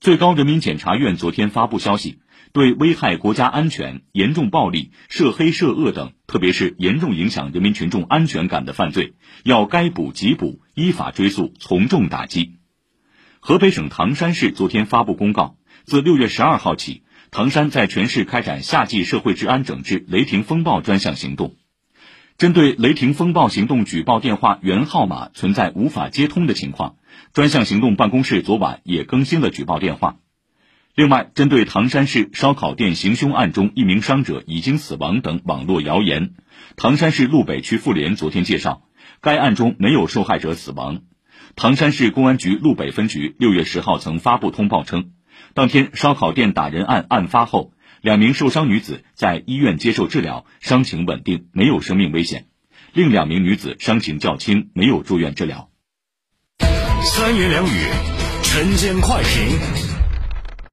最高人民检察院昨天发布消息，对危害国家安全、严重暴力、涉黑涉恶等，特别是严重影响人民群众安全感的犯罪，要该捕即捕，依法追诉，从重打击。河北省唐山市昨天发布公告，自六月十二号起，唐山在全市开展夏季社会治安整治“雷霆风暴”专项行动。针对“雷霆风暴”行动举报电话原号码存在无法接通的情况，专项行动办公室昨晚也更新了举报电话。另外，针对唐山市烧烤店行凶案中一名伤者已经死亡等网络谣言，唐山市路北区妇联昨天介绍，该案中没有受害者死亡。唐山市公安局路北分局六月十号曾发布通报称，当天烧烤店打人案案发后。两名受伤女子在医院接受治疗，伤情稳定，没有生命危险；另两名女子伤情较轻，没有住院治疗。三言两语，晨间快评。